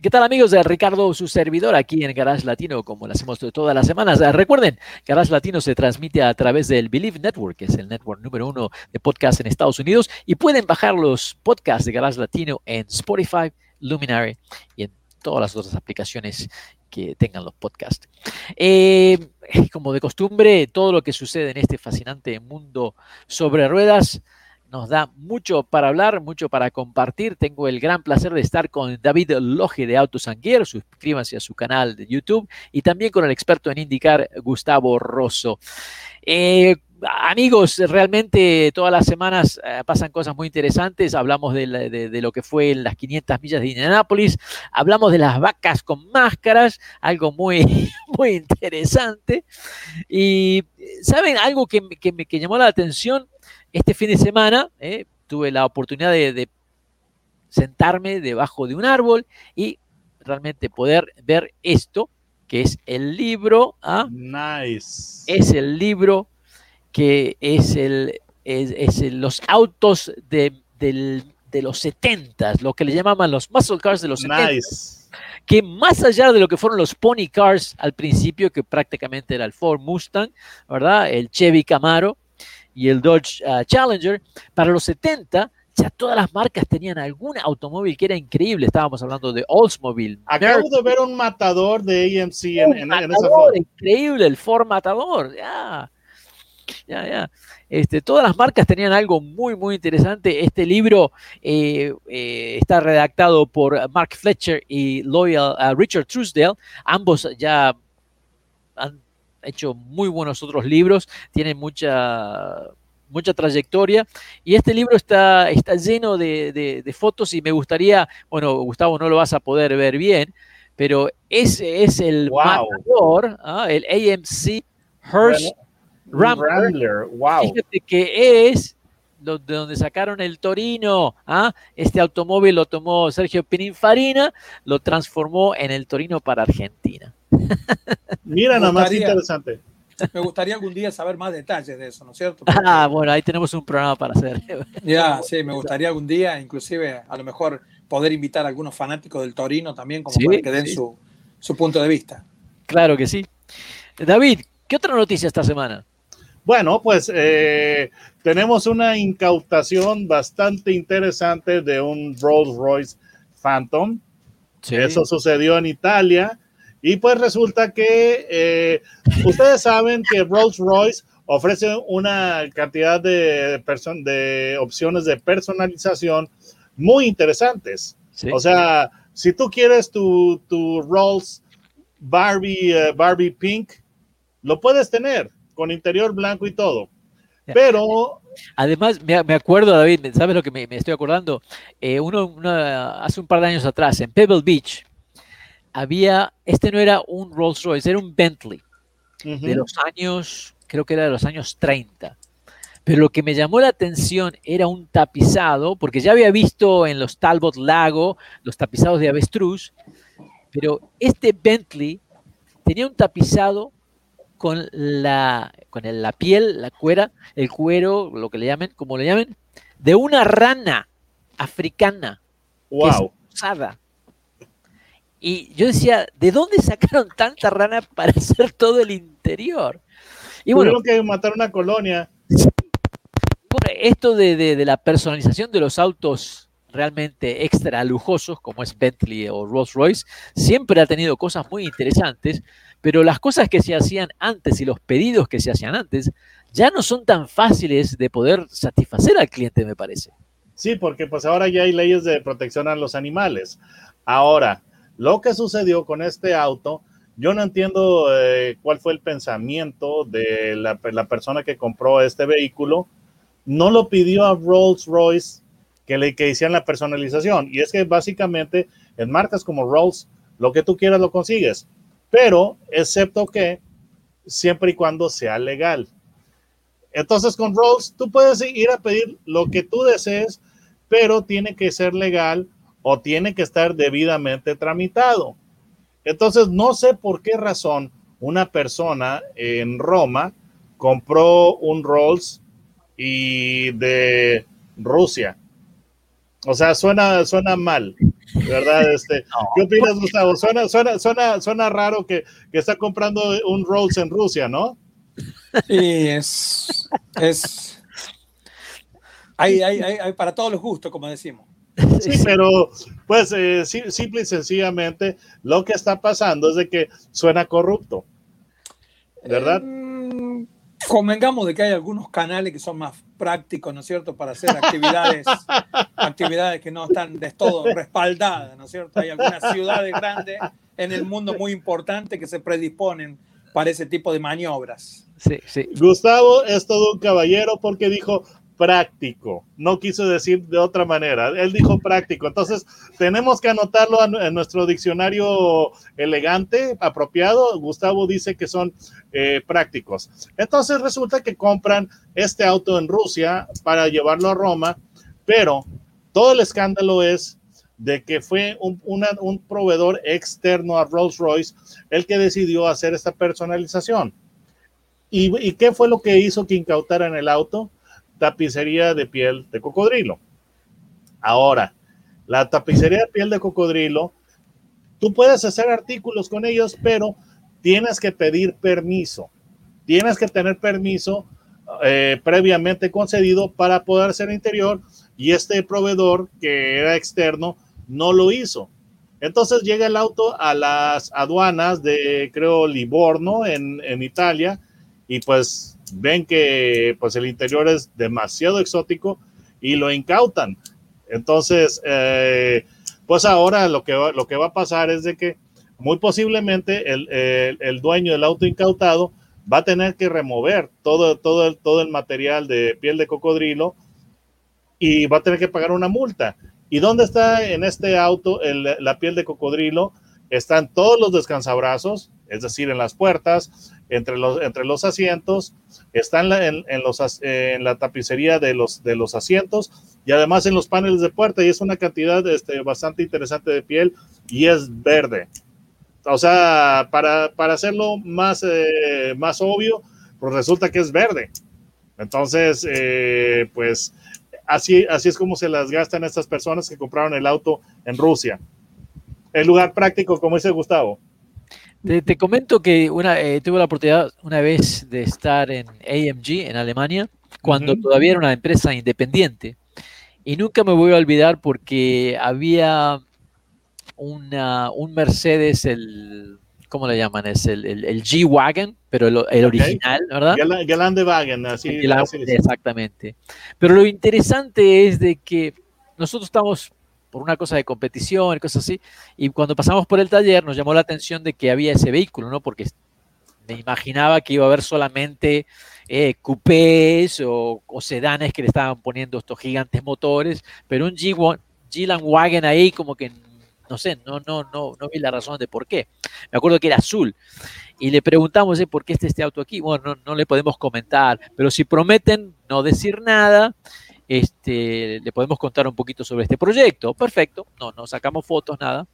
¿Qué tal amigos Ricardo, su servidor aquí en Garage Latino, como lo hacemos todas las semanas? Ah, recuerden, Garage Latino se transmite a través del Believe Network, que es el network número uno de podcast en Estados Unidos, y pueden bajar los podcasts de Garage Latino en Spotify, Luminary y en todas las otras aplicaciones que tengan los podcasts. Eh, como de costumbre, todo lo que sucede en este fascinante mundo sobre ruedas nos da mucho para hablar, mucho para compartir. Tengo el gran placer de estar con David Loge de Autos Anguier. Suscríbanse a su canal de YouTube y también con el experto en indicar, Gustavo Rosso. Eh, amigos, realmente todas las semanas eh, pasan cosas muy interesantes. Hablamos de, lo que fue en las 500 millas de Indianápolis. Hablamos de las vacas con máscaras, algo muy, muy interesante. Y, ¿saben? Algo que, que me que llamó la atención este fin de semana eh, tuve la oportunidad de, sentarme debajo de un árbol y realmente poder ver esto, que es el libro. ¿ah? Nice. Es el libro que es el, es, los autos de, los 70, lo que le llamaban los muscle cars de los nice. que más allá de lo que fueron los pony cars al principio, que prácticamente era el Ford Mustang, ¿verdad? El Chevy Camaro, y el Dodge ah, Challenger. Para los 70, ya todas las marcas tenían algún automóvil que era increíble. Estábamos hablando de Oldsmobile. Acabo de ver un matador de AMC en, esa foto. Increíble, el Ford Matador. Ya, ya, ya. Este, todas las marcas tenían algo muy, muy interesante. Este libro eh, eh, está redactado por Mark Fletcher y Loyal ah, Richard Truesdale. Ambos ya han hecho muy buenos otros libros, tiene mucha, mucha trayectoria. Y este libro está, está lleno de, fotos y me gustaría, bueno, Gustavo, no lo vas a poder ver bien, pero ese es el matador, ¿ah? el AMC Hearst Rambler. Wow. Fíjate que es de donde sacaron el Torino. ¿ah? Este automóvil lo tomó Sergio Pininfarina, lo transformó en el Torino para Argentina. Mira, nada más interesante. Me gustaría algún día saber más detalles de eso, ¿no es cierto? ah, bueno, ahí tenemos un programa para hacer. ya, sí, me gustaría algún día, inclusive, a lo mejor poder invitar a algunos fanáticos del Torino también, como para que den su, punto de vista. Claro que sí. David, ¿qué otra noticia esta semana? Bueno, pues eh, tenemos una incautación bastante interesante de un Rolls Royce Phantom. Eso sucedió en Italia. Y pues resulta que eh, ustedes saben que Rolls Royce ofrece una cantidad de, de opciones de personalización muy interesantes. O sea, si tú quieres tu, tu Rolls Barbie, eh, Barbie Pink, lo puedes tener con interior blanco y todo. Pero. Además, me, acuerdo, David, ¿sabes lo que me, estoy acordando? Eh, uno, hace un par de años atrás, en Pebble Beach, había, este no era un Rolls Royce, era un Bentley de los años, creo que era de los años 30. Pero lo que me llamó la atención era un tapizado, porque ya había visto en los Talbot Lago los tapizados de avestruz, pero este Bentley tenía un tapizado con la, con la piel, la cuera, el cuero, lo que le llamen, como le llamen, de una rana africana. Wow. usada. Y yo decía, ¿de dónde sacaron tanta rana para hacer todo el interior? Y bueno, que matar una colonia. esto de, la personalización de los autos realmente extra lujosos, como es Bentley o Rolls Royce, siempre ha tenido cosas muy interesantes, pero las cosas que se hacían antes y los pedidos que se hacían antes ya no son tan fáciles de poder satisfacer al cliente, me parece. Sí, porque pues ahora ya hay leyes de protección a los animales. Ahora, lo que sucedió con este auto, yo no entiendo eh, cuál fue el pensamiento de la, persona que compró este vehículo. No lo pidió a Rolls Royce que le que hicieran la personalización. Y es que básicamente en marcas como Rolls, lo que tú quieras lo consigues. pero excepto que siempre y cuando sea legal. Entonces con Rolls tú puedes ir a pedir lo que tú desees, pero tiene que ser legal o tiene que estar debidamente tramitado. Entonces no sé por qué razón una persona en Roma compró un Rolls y de Rusia. O sea, suena, suena mal, ¿verdad? Este, ¿Qué opinas, Gustavo? Suena, suena, suena, suena raro que, que está comprando un Rolls en Rusia, ¿no? Sí, es. es hay, hay, hay, para todos los gustos, como decimos. Sí, pero pues eh, simple y sencillamente lo que está pasando es de que suena corrupto, ¿verdad? Eh, convengamos de que hay algunos canales que son más prácticos, ¿no es cierto?, para hacer actividades, actividades que no están de todo respaldadas, ¿no es cierto? Hay algunas ciudades grandes en el mundo muy importantes que se predisponen para ese tipo de maniobras. Sí, sí. Gustavo es todo un caballero porque dijo práctico, no quiso decir de otra manera, él dijo práctico, entonces tenemos que anotarlo en nuestro diccionario elegante, apropiado, Gustavo dice que son eh, prácticos. Entonces resulta que compran este auto en Rusia para llevarlo a Roma, pero todo el escándalo es de que fue un, un proveedor externo a Rolls Royce el que decidió hacer esta personalización. ¿Y, qué fue lo que hizo que incautaran el auto? Tapicería de piel de cocodrilo. Ahora, la tapicería de piel de cocodrilo, tú puedes hacer artículos con ellos, pero tienes que pedir permiso. Tienes que tener permiso eh, previamente concedido para poder hacer interior y este proveedor que era externo no lo hizo. Entonces llega el auto a las aduanas de, creo, Livorno en, en Italia y pues ven que pues el interior es demasiado exótico y lo incautan. Entonces, eh, pues ahora lo que, va, lo que va a pasar es de que muy posiblemente el, el, dueño del auto incautado va a tener que remover todo, todo, el, todo el material de piel de cocodrilo y va a tener que pagar una multa. ¿Y dónde está en este auto la piel de cocodrilo? Están todos los descansabrazos, es decir, en las puertas, entre los, entre los asientos, está en la, los, en la tapicería de los, de los asientos y además en los paneles de puerta y es una cantidad este, bastante interesante de piel y es verde. O sea, para, para hacerlo más, eh, más obvio, pues resulta que es verde. Entonces, eh, pues así, así es como se las gastan estas personas que compraron el auto en Rusia. El lugar práctico, como dice Gustavo. Te, comento que una, eh, tuve la oportunidad una vez de estar en AMG en Alemania, cuando todavía era una empresa independiente. Y nunca me voy a olvidar porque había una, un Mercedes, el, ¿cómo le llaman? Es el, el, G-Wagon, pero el, original, ¿verdad? Galán Wagon, así, Exactamente. Pero lo interesante es de que nosotros estamos por una cosa de competición y cosas así. Y cuando pasamos por el taller nos llamó la atención de que había ese vehículo, ¿no? Porque me imaginaba que iba a haber solamente eh, coupés o, sedanes que le estaban poniendo estos gigantes motores, pero un G Wagon ahí como que no sé, no, no, no, no vi la razón de por qué. Me acuerdo que era azul. Y le preguntamos, ¿eh, ¿por qué está este auto aquí? Bueno, no, no le podemos comentar, pero si prometen no decir nada, este, le podemos contar un poquito sobre este proyecto. Perfecto, no, no sacamos fotos, nada.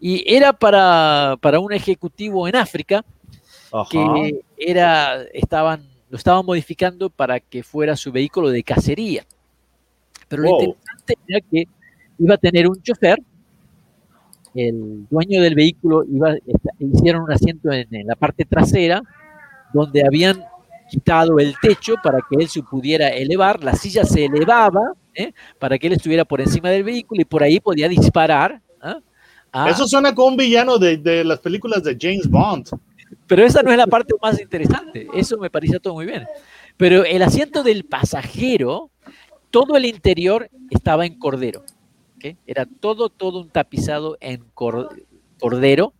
Y era para, un ejecutivo en África que era, estaban, lo estaban modificando para que fuera su vehículo de cacería. Pero lo interesante era que iba a tener un chofer, el dueño del vehículo iba, hicieron un asiento en la parte trasera donde habían quitado el techo para que él se pudiera elevar, la silla se elevaba ¿eh? para que él estuviera por encima del vehículo y por ahí podía disparar. ¿ah? Eso suena como un villano de, las películas de James Bond. Pero esa no es la parte más interesante, eso me parecía todo muy bien. Pero el asiento del pasajero, todo el interior estaba en cordero. Era todo, todo un tapizado en cordero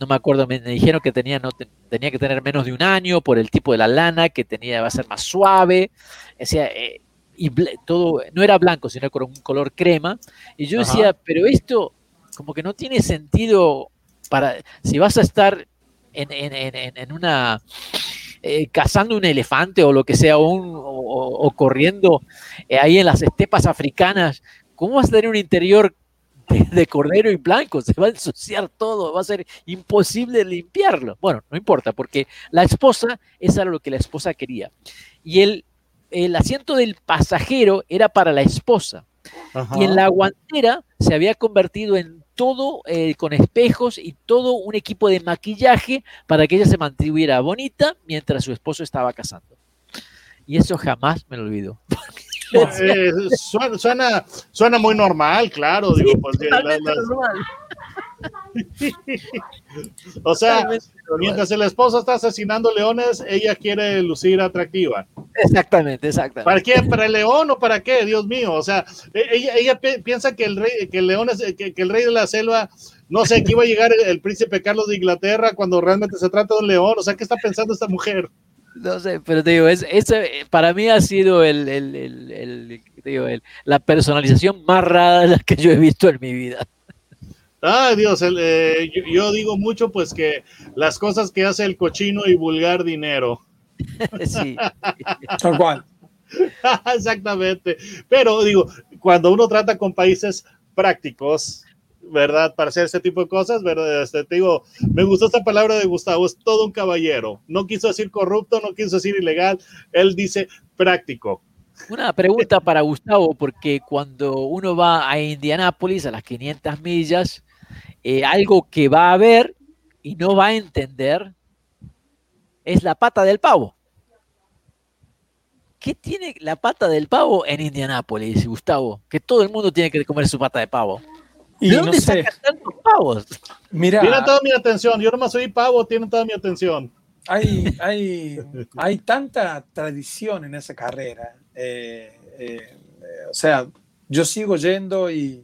no me acuerdo, me, dijeron que tenía, no, tenía que tener menos de un año por el tipo de la lana, que tenía, va a ser más suave, decía, eh, y todo, no era blanco, sino con un color crema, y yo decía, pero esto como que no tiene sentido para, si vas a estar en, una eh, cazando un elefante o lo que sea, o, corriendo eh, ahí en las estepas africanas, ¿cómo vas a tener un interior de, cordero y blanco? Se va a ensuciar todo, va a ser imposible limpiarlo. Bueno, no importa, porque la esposa, eso era lo que la esposa quería. Y el, el asiento del pasajero era para la esposa. Y en la guantera se había convertido en todo eh, con espejos y todo un equipo de maquillaje para que ella se mantuviera bonita mientras su esposo estaba casando. Y eso jamás me lo olvido. Eh, suena, suena, muy normal, claro. digo, pues, o sea, mientras el esposo está asesinando leones, ella quiere lucir atractiva. Exactamente, exactamente. ¿Para quién? ¿Para el león o para qué? Dios mío. O sea, e-, ella, ella piensa que el rey, que el león es, que, el rey de la selva, no sé, que iba a llegar el, príncipe Carlos de Inglaterra cuando realmente se trata de un león. O sea, ¿qué está pensando esta mujer? No sé, pero te digo, es, para mí ha sido el, el, el, el la personalización más rara que yo he visto en mi vida. Ay, Dios, eh, yo, digo mucho pues que las cosas que hace el cochino y vulgar dinero. sí. Tal cual. Exactamente. Pero digo, cuando uno trata con países prácticos, ¿verdad? Para hacer ese tipo de cosas, ¿verdad? Este, te digo, me gustó esta palabra de Gustavo, es todo un caballero. No quiso decir corrupto, no quiso decir ilegal, él dice práctico. Una pregunta para Gustavo, porque cuando uno va a Indianápolis a las 500 millas, eh, algo que va a ver y no va a entender es la pata del pavo. ¿Qué tiene la pata del pavo en Indianápolis, Gustavo? Que todo el mundo tiene que comer su pata de pavo. ¿De dónde no sé. tantos pavos? Mira, tiene toda mi atención. Yo nomás soy pavo, tiene toda mi atención. Hay, hay, hay tanta tradición en esa carrera. Eh, eh, o sea, yo sigo yendo y,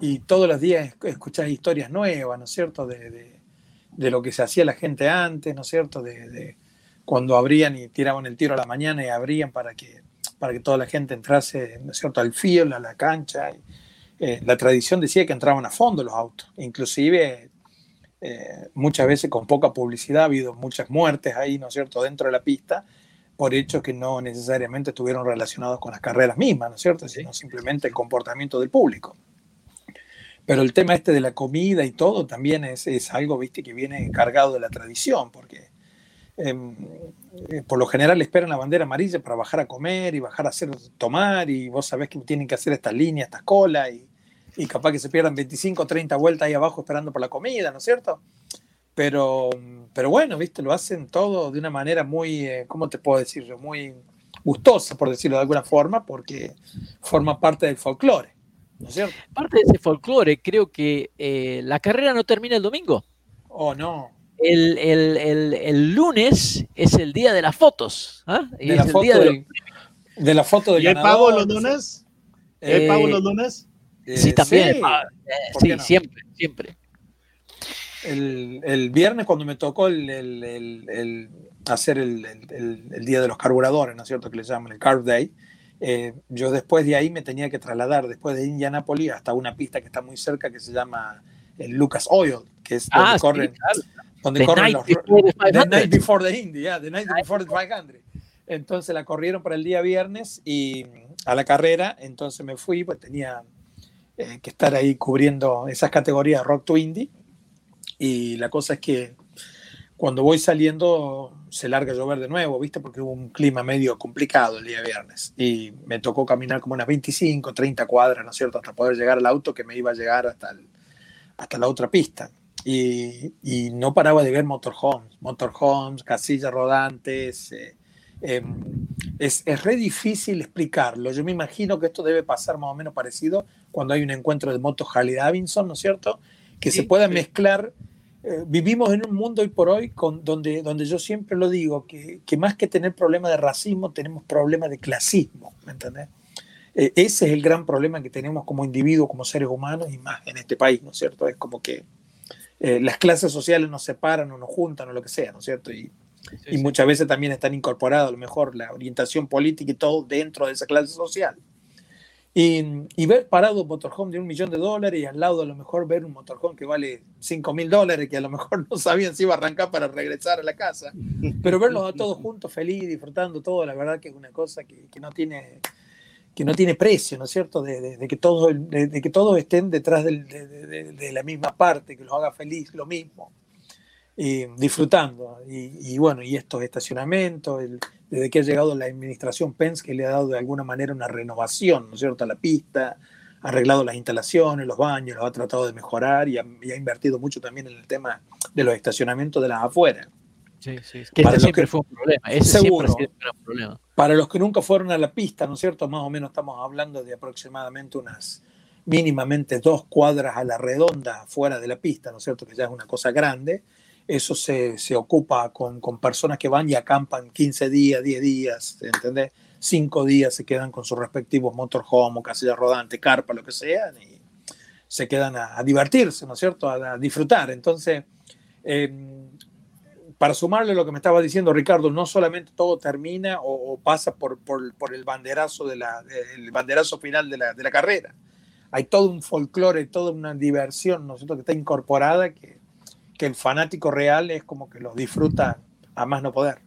y todos los días escuchas historias nuevas, ¿no es cierto? De, de, lo que se hacía la gente antes, ¿no es cierto? De, cuando abrían y tiraban el tiro a la mañana y abrían para que, para que toda la gente entrase, ¿no es cierto?, al fiel, a la cancha. Eh, la tradición decía que entraban a fondo los autos, inclusive eh, muchas veces con poca publicidad, ha habido muchas muertes ahí, ¿no es cierto?, dentro de la pista, por hechos que no necesariamente estuvieron relacionados con las carreras mismas, ¿no es cierto?, sino simplemente el comportamiento del público. Pero el tema este de la comida y todo también es, es algo, viste, que viene cargado de la tradición, porque eh, por lo general esperan la bandera amarilla para bajar a comer y bajar a hacer tomar, y vos sabés que tienen que hacer estas líneas, estas colas, y, y capaz que se pierdan 25 o 30 vueltas ahí abajo esperando por la comida, ¿no es cierto? Pero, pero bueno, viste, lo hacen todo de una manera muy, eh, ¿cómo te puedo decir? Muy gustosa, por decirlo de alguna forma, porque forma parte del folclore. Parte de ese folclore, creo que eh, la carrera no termina el domingo. Oh, no. El, lunes es el día de las fotos. ¿ah? De, la foto de, de, la foto ¿Y hay pavo los lunes? ¿Hay pavo los lunes? sí, también. Sí, eh, siempre, siempre. El, viernes cuando me tocó el, hacer el, día de los carburadores, ¿no es cierto? Que le llaman el Carb Day. Eh, yo después de ahí me tenía que trasladar, después de Indianapolis, hasta una pista que está muy cerca que se llama el Lucas Oil, que es donde ah, corren, donde corren los, the Night Before the Indy, the Night Before the 500. Entonces la corrieron para el día viernes y a la carrera, entonces me fui, pues tenía eh, que estar ahí cubriendo esas categorías Rock to Indy. Y la cosa es que cuando voy saliendo se larga a llover de nuevo, ¿viste? Porque hubo un clima medio complicado el día viernes y me tocó caminar como unas 25, 30 cuadras, ¿no es cierto? Hasta poder llegar al auto que me iba a llegar hasta, hasta la otra pista. Y, y, no paraba de ver motorhomes, motorhomes, casillas rodantes. Eh, em, es, es re difícil explicarlo. Yo me imagino que esto debe pasar más o menos parecido cuando hay un encuentro de motos Harley Davidson, ¿no es cierto? Que se pueda mezclar eh, vivimos en un mundo hoy por hoy con, donde, donde yo siempre lo digo, que, que más que tener problemas de racismo, tenemos problemas de clasismo, ¿me entendés? Eh, ese es el gran problema que tenemos como individuos, como seres humanos y más en este país, ¿no es cierto? Es como que eh, las clases sociales nos separan o nos juntan o lo que sea, ¿no es cierto? Y, y muchas veces también están incorporadas a lo mejor la orientación política y todo dentro de esa clase social. Y, ver parado un motorhome de un millón de dólares y al lado a lo mejor ver un motorhome que vale 5 mil dólares, que a lo mejor no sabían si iba a arrancar para regresar a la casa. Pero verlos a todos juntos, feliz, disfrutando todo, la verdad que es una cosa que, que no tiene que no tiene precio, ¿no es cierto? De, de, que, todos, de, que todos estén detrás de, la misma parte, que los haga feliz lo mismo, y disfrutando. Y, y, bueno, y estos estacionamientos, el, desde que ha llegado la administración Pence, que le ha dado de alguna manera una renovación, ¿no es cierto?, a la pista, ha arreglado las instalaciones, los baños, los ha tratado de mejorar y ha, invertido mucho también en el tema de los estacionamientos de las afueras. Sí, sí, que para siempre fue un problema. Ese seguro, siempre un problema. Para los que nunca fueron a la pista, ¿no es cierto? Más o menos estamos hablando de aproximadamente unas mínimamente dos cuadras a la redonda fuera de la pista, ¿no es cierto? Que ya es una cosa grande eso se, se ocupa con, con, personas que van y acampan 15 días, 10 días, ¿entendés? 5 días se quedan con sus respectivos motorhome o casilla rodante, carpa, lo que sea, y se quedan a, divertirse, ¿no es cierto? A, disfrutar. Entonces, em, para sumarle lo que me estaba diciendo Ricardo, no solamente todo termina o, pasa por, por, por, el banderazo, de la, el banderazo final de la, de la carrera. Hay todo un folclore, toda una diversión, ¿no es cierto?, que está incorporada que que el fanático real es como que los disfruta a más no poder.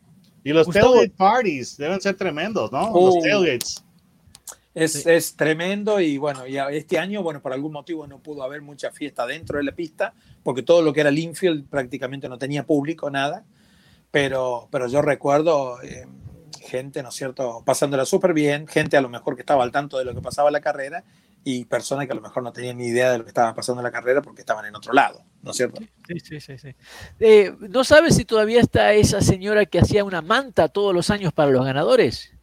Y los tailgate parties deben ser tremendos, ¿no? los uh. tailgates. Es, es, tremendo y bueno, ya este año, bueno, por algún motivo no pudo haber mucha fiesta dentro de la pista, porque todo lo que era el infield prácticamente no tenía público, nada. Pero, pero yo recuerdo eh, gente, ¿no es cierto?, pasándola súper bien, gente a lo mejor que estaba al tanto de lo que pasaba en la carrera y personas que a lo mejor no tenían ni idea de lo que estaba pasando en la carrera porque estaban en otro lado, ¿no es cierto? Sí, sí, sí. sí. Eh, ¿No sabes si todavía está esa señora que hacía una manta todos los años para los ganadores?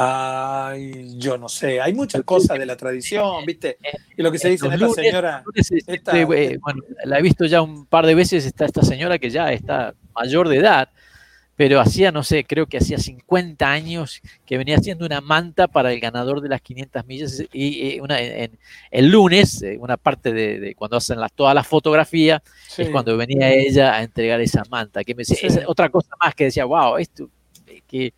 Ay, yo no sé, hay muchas cosas de la tradición, ¿viste? Y lo que se dice en esta señora... Esta, eh, bueno, la he visto ya un par de veces, está esta señora que ya está mayor de edad, pero hacía, no sé, creo que hacía 50 años que venía haciendo una manta para el ganador de las 500 millas y, una, en, el lunes, eh, una parte de, cuando hacen la, toda la fotografía, es cuando venía ella a entregar esa manta, que me decía, otra cosa más que decía, wow, esto, eh, que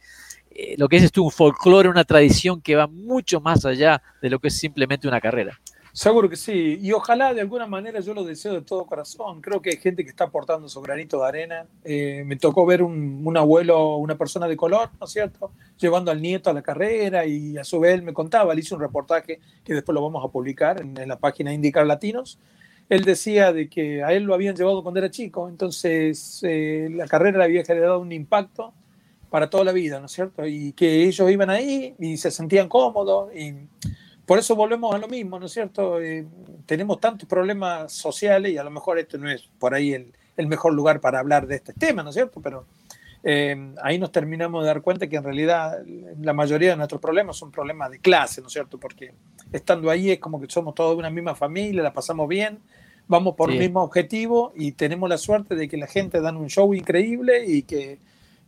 eh, lo que es esto un folclore, una tradición que va mucho más allá de lo que es simplemente una carrera. Seguro que sí, y ojalá de alguna manera yo lo deseo de todo corazón. Creo que hay gente que está aportando su granito de arena. Eh, me tocó ver un, un, abuelo, una persona de color, ¿no es cierto?, llevando al nieto a la carrera y a su vez él me contaba, le hice un reportaje que después lo vamos a publicar en, la página Indicar Latinos. Él decía de que a él lo habían llevado cuando era chico, entonces eh, la carrera le había generado un impacto para toda la vida, ¿no es cierto? Y que ellos iban ahí y se sentían cómodos y por eso volvemos a lo mismo, ¿no es cierto? Eh, tenemos tantos problemas sociales y a lo mejor este no es por ahí el, el mejor lugar para hablar de este tema, ¿no es cierto? Pero eh, ahí nos terminamos de dar cuenta que en realidad la mayoría de nuestros problemas son problemas de clase, ¿no es cierto? Porque estando ahí es como que somos todos de una misma familia, la pasamos bien, vamos por el mismo objetivo y tenemos la suerte de que la gente dan un show increíble y que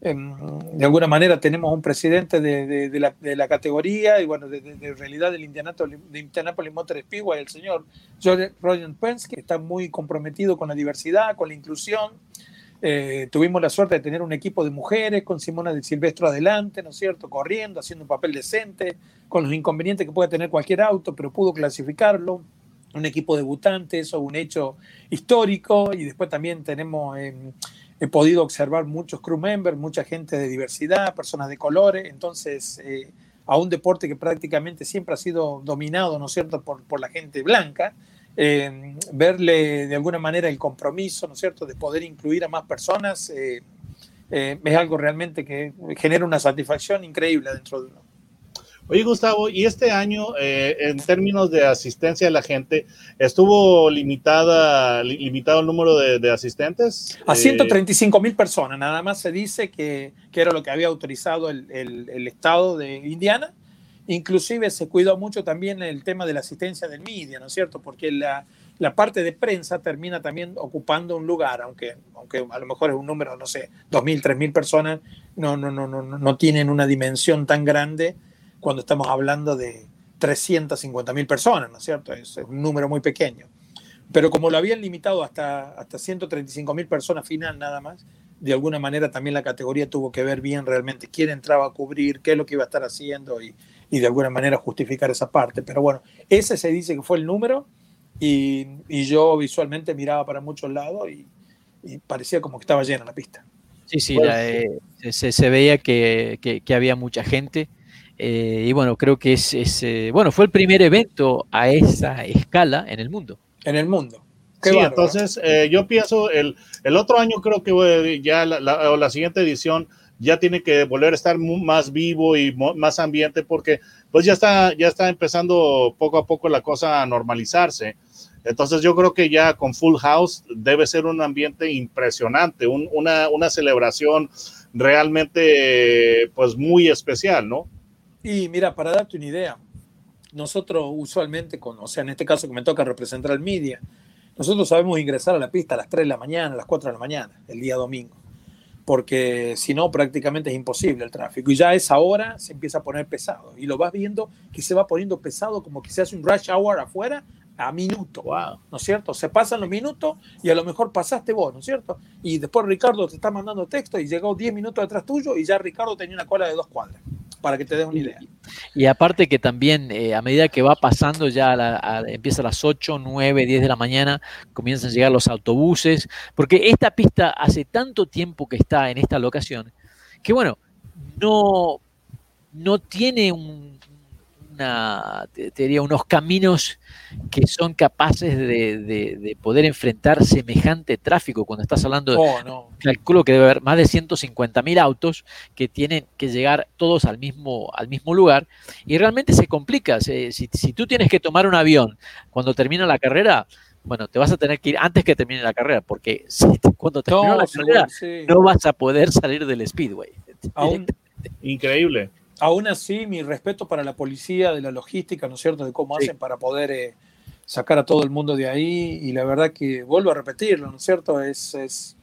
de alguna manera tenemos un presidente de, la, categoría y bueno, de, realidad del Indianapolis, de Indianapolis Motor Speedway, el señor Roger Pence, que está muy comprometido con la diversidad, con la inclusión. Eh, tuvimos la suerte de tener un equipo de mujeres con Simona del Silvestro adelante, ¿no es cierto? Corriendo, haciendo un papel decente, con los inconvenientes que puede tener cualquier auto, pero pudo clasificarlo. Un equipo debutante, eso es un hecho histórico. Y después también tenemos... Eh, he podido observar muchos crew members, mucha gente de diversidad, personas de colores, entonces eh, a un deporte que prácticamente siempre ha sido dominado, ¿no es cierto?, por, la gente blanca, eh, verle de alguna manera el compromiso, ¿no es cierto?, de poder incluir a más personas, eh, es algo realmente que genera una satisfacción increíble dentro de uno. Oye, Gustavo, y este año, eh, en términos de asistencia de la gente, ¿estuvo limitada, limitado el número de, asistentes? A 135 mil personas, nada más se dice que, que, era lo que había autorizado el, el, estado de Indiana. Inclusive se cuidó mucho también el tema de la asistencia del media, ¿no es cierto? Porque la, la parte de prensa termina también ocupando un lugar, aunque, aunque a lo mejor es un número, no sé, 2.000, 3.000 personas, no, no, no, no, no tienen una dimensión tan grande cuando estamos hablando de 350 mil personas, ¿no es cierto? Es, un número muy pequeño. Pero como lo habían limitado hasta, hasta 135 mil personas final nada más, de alguna manera también la categoría tuvo que ver bien realmente quién entraba a cubrir, qué es lo que iba a estar haciendo y, y de alguna manera justificar esa parte. Pero bueno, ese se dice que fue el número y, y yo visualmente miraba para muchos lados y, parecía como que estaba llena la pista. Sí, sí, eh, se, se, veía que, que, había mucha gente. Eh, y bueno, creo que es, es eh, bueno, fue el primer evento a esa escala en el mundo. En el mundo. sí, entonces yo pienso el, el, otro año creo que ya la, la, la, siguiente edición ya tiene que volver a estar más vivo y más ambiente porque pues ya está, ya está empezando poco a poco la cosa a normalizarse. Entonces yo creo que ya con Full House debe ser un ambiente impresionante, una, una, celebración realmente pues muy especial, ¿no? Y mira, para darte una idea, nosotros usualmente, con, o sea, en este caso que me toca representar al media, nosotros sabemos ingresar a la pista a las 3 de la mañana, a las 4 de la mañana, el día domingo porque si no prácticamente es imposible el tráfico. Y ya a esa hora se empieza a poner pesado. Y lo vas viendo que se va poniendo pesado como que se hace un rush hour afuera a minuto, ¿no es cierto? Se pasan los minutos y a lo mejor pasaste vos, ¿no es cierto? Y después Ricardo te está mandando texto y llegó 10 minutos detrás tuyo y ya Ricardo tenía una cola de dos cuadras para que te des una idea. Y, aparte que también eh, a medida que va pasando ya empieza a las 8, 9, 10 de la mañana, comienzan a llegar los autobuses, porque esta pista hace tanto tiempo que está en esta locación, que bueno, no, no tiene un, una, te, diría, unos caminos que son capaces de, poder enfrentar semejante tráfico. Cuando estás hablando, de, oh, calculo que debe haber más de 150 mil autos que tienen que llegar todos al mismo, al mismo lugar y realmente se complica. Si, si tú tienes que tomar un avión cuando termina la carrera, bueno, te vas a tener que ir antes que termine la carrera, porque cuando termine la carrera no vas a poder salir del speedway. Increíble aún así, mi respeto para la policía, de la logística, ¿no es cierto?, de cómo hacen para poder eh, sacar a todo el mundo de ahí. Y la verdad que vuelvo a repetirlo, ¿no es cierto? Es, es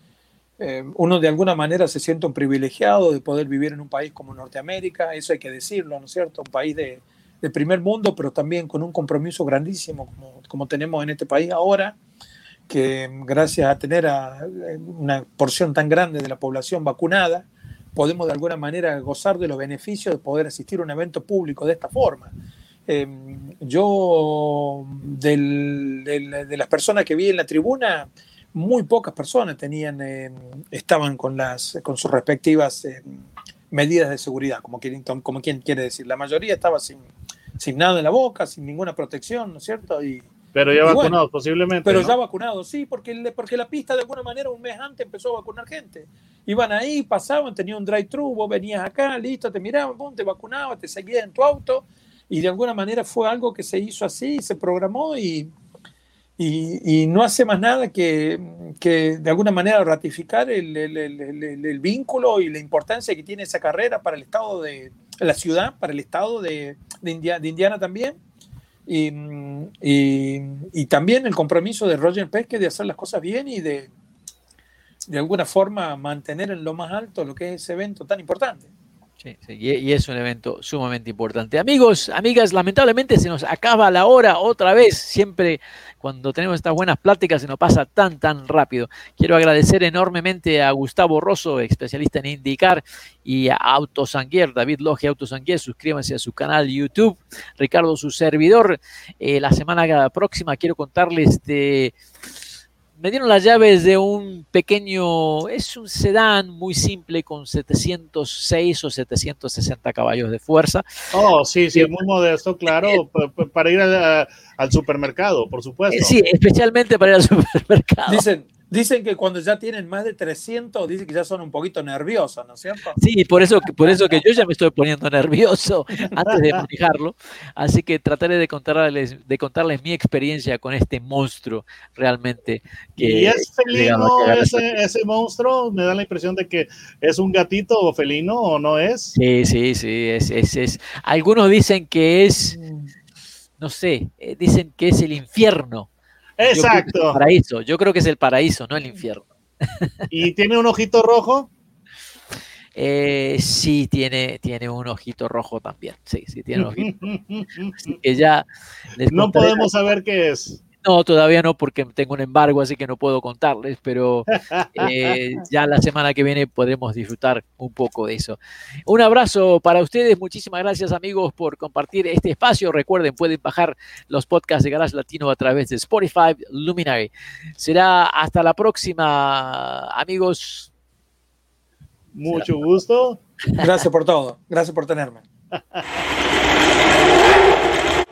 eh, uno de alguna manera se siente un privilegiado de poder vivir en un país como Norteamérica, eso hay que decirlo, ¿no es cierto? Un país de, de primer mundo, pero también con un compromiso grandísimo como, como tenemos en este país ahora que gracias a tener a una porción tan grande de la población vacunada, podemos de alguna manera gozar de los beneficios de poder asistir a un evento público de esta forma. Em, yo, de las personas que vi en la tribuna, muy pocas personas tenían, em, estaban con, las, con sus respectivas em, medidas de seguridad, como quien, como quien quiere decir. La mayoría estaba sin, sin nada en la boca, sin ninguna protección, ¿no es cierto? Y, pero ya vacunados, posiblemente. Pero ya vacunados, sí, porque, porque la pista de alguna manera un mes antes empezó a vacunar gente. Iban ahí, pasaban, tenían un drive-thru, vos venías acá, listo, te miraban, te vacunabas, te seguías en tu auto. Y de alguna manera fue algo que se hizo así, se programó y, y, no hace más nada que, que de alguna manera ratificar el, el, el, el, vínculo y la importancia que tiene esa carrera para el estado de la ciudad, para el estado de, de, de Indiana también y, y, también el compromiso de Roger Pesque de hacer las cosas bien y de, de alguna forma, mantener en lo más alto lo que es ese evento tan importante. Sí, sí, y es un evento sumamente importante. Amigos, amigas, lamentablemente se nos acaba la hora otra vez. Siempre cuando tenemos estas buenas pláticas se nos pasa tan, tan rápido. Quiero agradecer enormemente a Gustavo Rosso, especialista en indicar, y a Autosanguier, David Logia Autosanguier. Suscríbanse a su canal YouTube. Ricardo, su servidor. Eh, la semana próxima quiero contarles de me dieron las llaves de un pequeño, es un sedán muy simple con 706 o 760 caballos de fuerza. Oh, sí, sí, muy modesto, claro, eh, para ir al supermercado, por supuesto. Sí, especialmente para ir al supermercado. Dicen, Dicen que cuando ya tienen más de 300, dicen que ya son un poquito nerviosos, ¿no es cierto? Sí, por eso, por eso que yo ya me estoy poniendo nervioso antes de manejarlo. Así que trataré de contarles, de contarles mi experiencia con este monstruo realmente. ¿Y es felino ese, ese, monstruo? Me da la impresión de que es un gatito o felino o no es. Sí, sí, sí. Es, es, es. Algunos dicen que es, mm. no sé, eh, dicen que es el infierno Exacto. Yo paraíso. Yo creo que es el paraíso, no el infierno. ¿Y tiene un ojito rojo? Eh, sí, tiene, tiene un ojito rojo también. Sí, sí, tiene un ojito. Así que ya. No podemos saber qué es. No, todavía no, porque tengo un embargo, así que no puedo contarles, pero eh, ya la semana que viene podremos disfrutar un poco de eso. Un abrazo para ustedes, muchísimas gracias amigos por compartir este espacio. Recuerden, pueden bajar los podcasts de Garage Latino a través de Spotify Luminary. Será hasta la próxima, amigos. Mucho gusto. Gracias por todo, gracias por tenerme.